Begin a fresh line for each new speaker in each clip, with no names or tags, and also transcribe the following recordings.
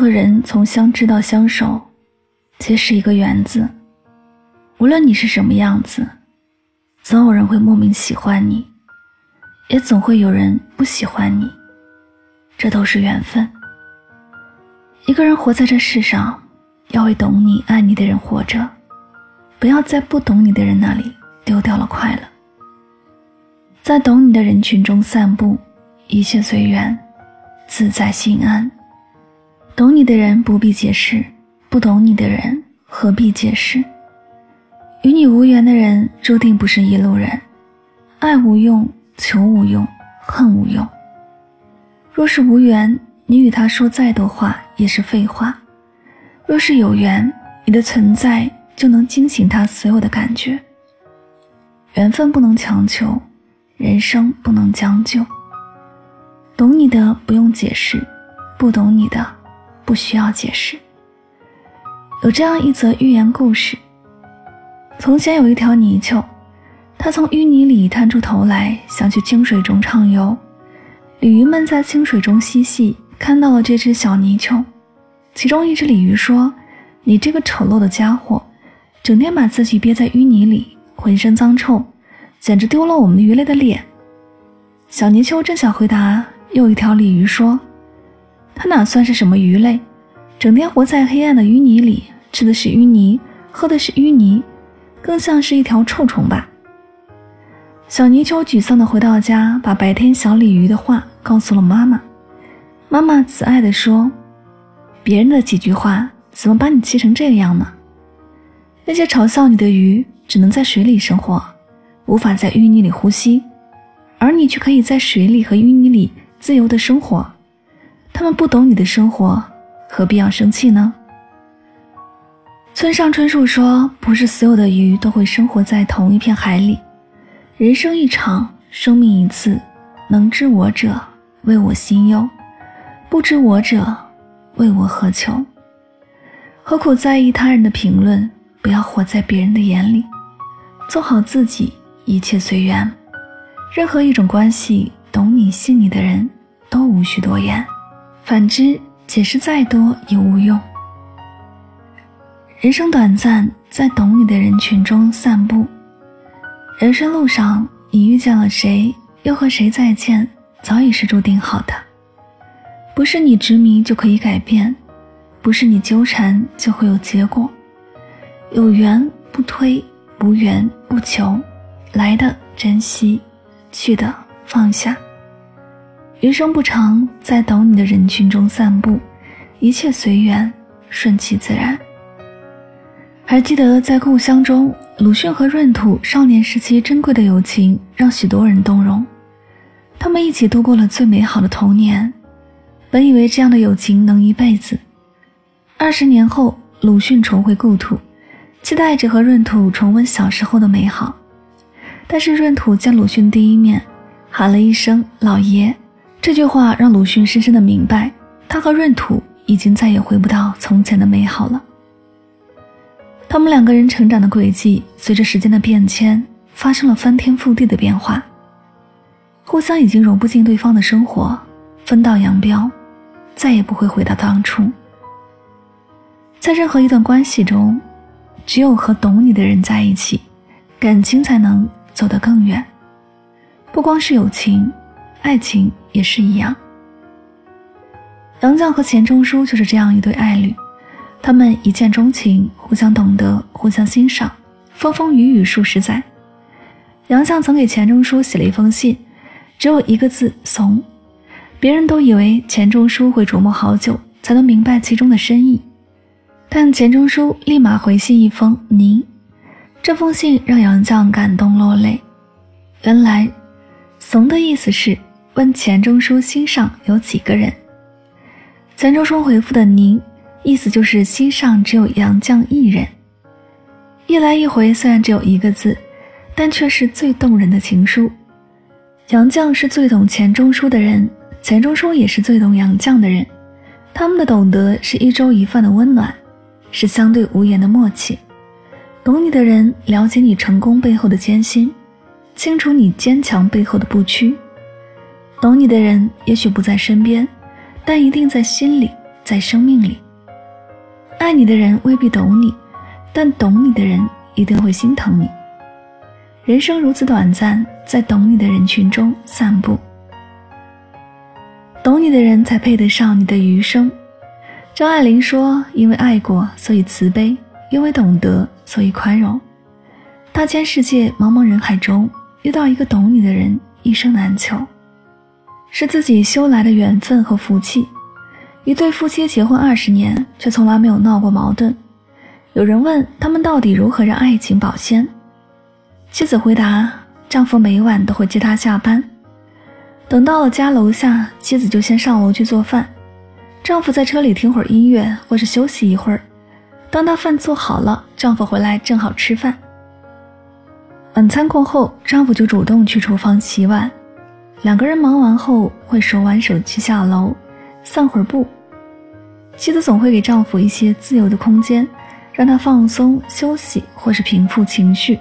和人从相知到相守，皆是一个缘字。无论你是什么样子，总有人会莫名喜欢你，也总会有人不喜欢你。这都是缘分。一个人活在这世上，要为懂你、爱你的人活着，不要在不懂你的人那里丢掉了快乐。在懂你的人群中散步，一切随缘，自在心安。懂你的人不必解释，不懂你的人何必解释？与你无缘的人注定不是一路人，爱无用，求无用，恨无用。若是无缘，你与他说再多话也是废话；若是有缘，你的存在就能惊醒他所有的感觉。缘分不能强求，人生不能将就。懂你的不用解释，不懂你的。不需要解释。有这样一则寓言故事：从前有一条泥鳅，它从淤泥里探出头来，想去清水中畅游。鲤鱼们在清水中嬉戏，看到了这只小泥鳅。其中一只鲤鱼说：“你这个丑陋的家伙，整天把自己憋在淤泥里，浑身脏臭，简直丢了我们鱼类的脸。”小泥鳅正想回答，又一条鲤鱼说。它哪算是什么鱼类？整天活在黑暗的淤泥里，吃的是淤泥，喝的是淤泥，更像是一条臭虫吧。小泥鳅沮丧地回到家，把白天小鲤鱼的话告诉了妈妈。妈妈慈爱地说：“别人的几句话，怎么把你气成这样呢？那些嘲笑你的鱼，只能在水里生活，无法在淤泥里呼吸，而你却可以在水里和淤泥里自由地生活。”他们不懂你的生活，何必要生气呢？村上春树说：“不是所有的鱼都会生活在同一片海里。人生一场，生命一次，能知我者为我心忧，不知我者为我何求？何苦在意他人的评论？不要活在别人的眼里，做好自己，一切随缘。任何一种关系，懂你、信你的人都无需多言。”反之，解释再多也无用。人生短暂，在懂你的人群中散步。人生路上，你遇见了谁，又和谁再见，早已是注定好的。不是你执迷就可以改变，不是你纠缠就会有结果。有缘不推，无缘不求，来的珍惜，去的放下。余生不长，在懂你的人群中散步，一切随缘，顺其自然。还记得在故乡中，鲁迅和闰土少年时期珍贵的友情，让许多人动容。他们一起度过了最美好的童年，本以为这样的友情能一辈子。二十年后，鲁迅重回故土，期待着和闰土重温小时候的美好。但是闰土见鲁迅第一面，喊了一声“老爷”。这句话让鲁迅深深的明白，他和闰土已经再也回不到从前的美好了。他们两个人成长的轨迹，随着时间的变迁，发生了翻天覆地的变化。互相已经融不进对方的生活，分道扬镳，再也不会回到当初。在任何一段关系中，只有和懂你的人在一起，感情才能走得更远。不光是友情。爱情也是一样。杨绛和钱钟书就是这样一对爱侣，他们一见钟情，互相懂得，互相欣赏，风风雨雨数十载。杨绛曾给钱钟书写了一封信，只有一个字“怂”，别人都以为钱钟书会琢磨好久才能明白其中的深意。但钱钟书立马回信一封“您”，这封信让杨绛感动落泪。原来“怂”的意思是问钱钟书心上有几个人。钱钟书回复的“您”，意思就是心上只有杨绛一人。一来一回，虽然只有一个字，但却是最动人的情书。杨绛是最懂钱钟书的人，钱钟书也是最懂杨绛的人。他们的懂得是一粥一饭的温暖，是相对无言的默契。懂你的人了解你成功背后的艰辛，清楚你坚强背后的不屈。懂你的人也许不在身边，但一定在心里，在生命里。爱你的人未必懂你。但懂你的人一定会心疼你。人生如此短暂，在懂你的人群中散步。懂你的人才配得上你的余生。张爱玲说：“因为爱过，所以慈悲；因为懂得，所以宽容。大千世界，茫茫人海中，遇到一个懂你的人，一生难求，是自己修来的缘分和福气。一对夫妻结婚二十年，却从来没有闹过矛盾。”有人问他们到底如何让爱情保鲜？妻子回答：丈夫每晚都会接她下班，等到了家楼下，妻子就先上楼去做饭。丈夫在车里听会儿音乐，或是休息一会儿。当他饭做好了，丈夫回来正好吃饭。晚餐过后，丈夫就主动去厨房洗碗。两个人忙完后，会手挽手去下楼散会儿步。妻子总会给丈夫一些自由的空间。让他放松、休息，或是平复情绪，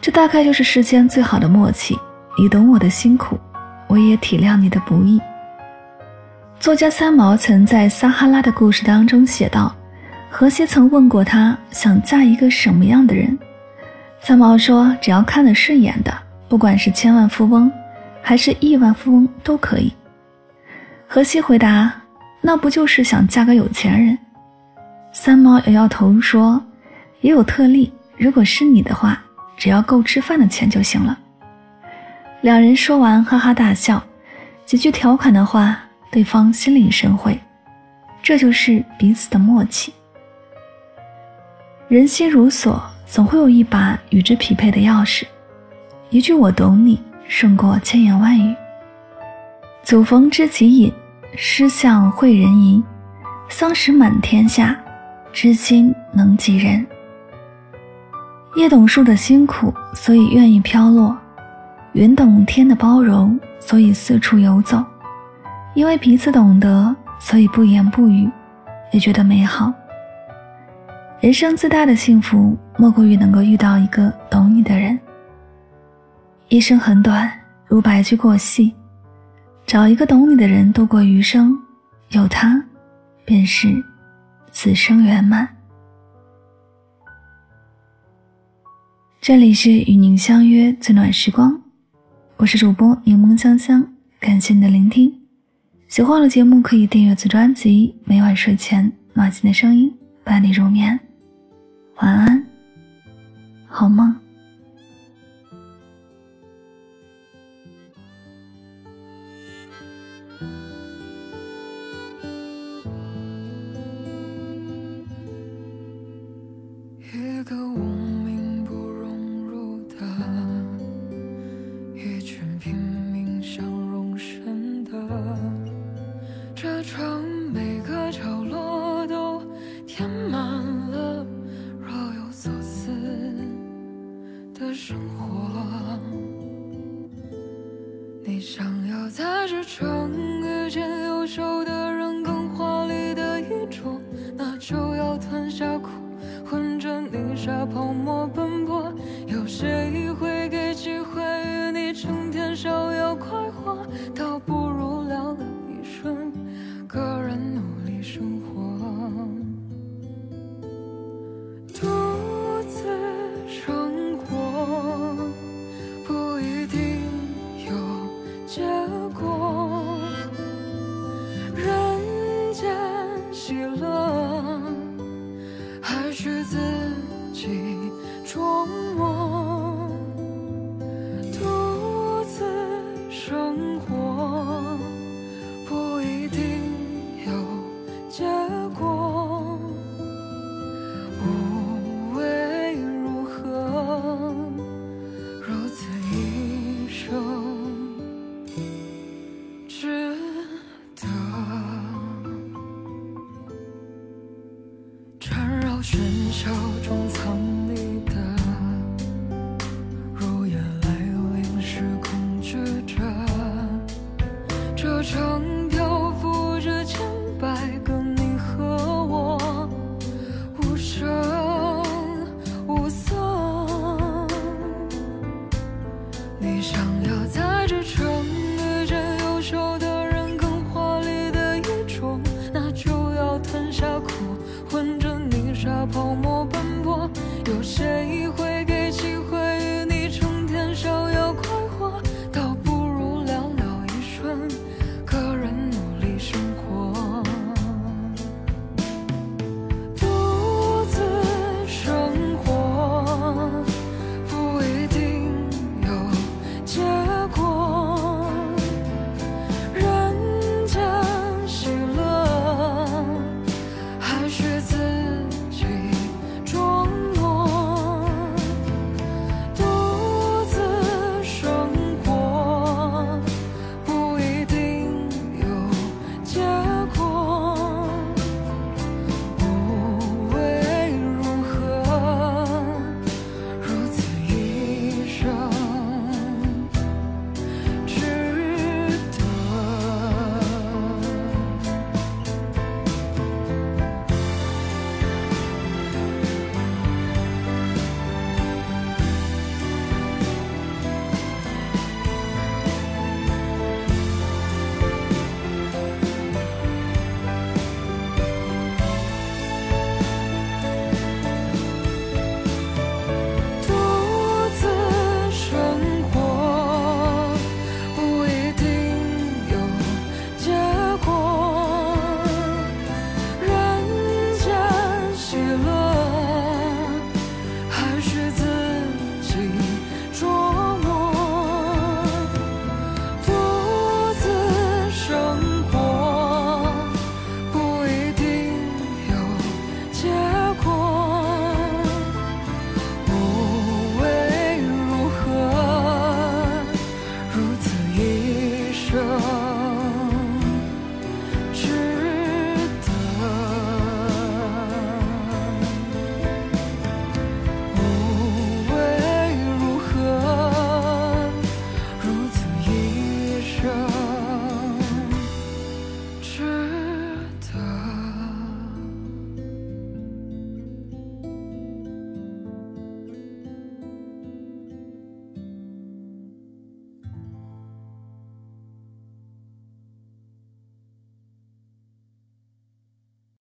这大概就是世间最好的默契。你懂我的辛苦，我也体谅你的不易。作家三毛曾在《撒哈拉的故事》当中写道：“荷西曾问过他想嫁一个什么样的人，三毛说：只要看得顺眼的，不管是千万富翁还是亿万富翁都可以。”荷西回答：“那不就是想嫁个有钱人？”三毛摇摇头说：“也有特例，如果是你的话，只要够吃饭的钱就行了。”两人说完，哈哈大笑，几句调侃的话，对方心领神会，这就是彼此的默契。人心如锁，总会有一把与之匹配的钥匙。一句“我懂你”，胜过千言万语。祖逢知己饮，诗向会人吟，桑石满天下。知心能几人，叶懂树的辛苦，所以愿意飘落；云懂天的包容，所以四处游走。因为彼此懂得，所以不言不语，也觉得美好。人生最大的幸福，莫过于能够遇到一个懂你的人。一生很短，如白驹过隙，找一个懂你的人度过余生，有他，便是。此生圆满。这里是与您相约最暖时光，我是主播柠檬香香，感谢你的聆听。喜欢我的节目可以订阅此专辑，每晚睡前暖心的声音伴你入眠。晚安，好梦。
活你想要在这城遇见优秀的人，更华丽的衣着，那就要吞下苦，混着泥沙泡沫奔波。有谁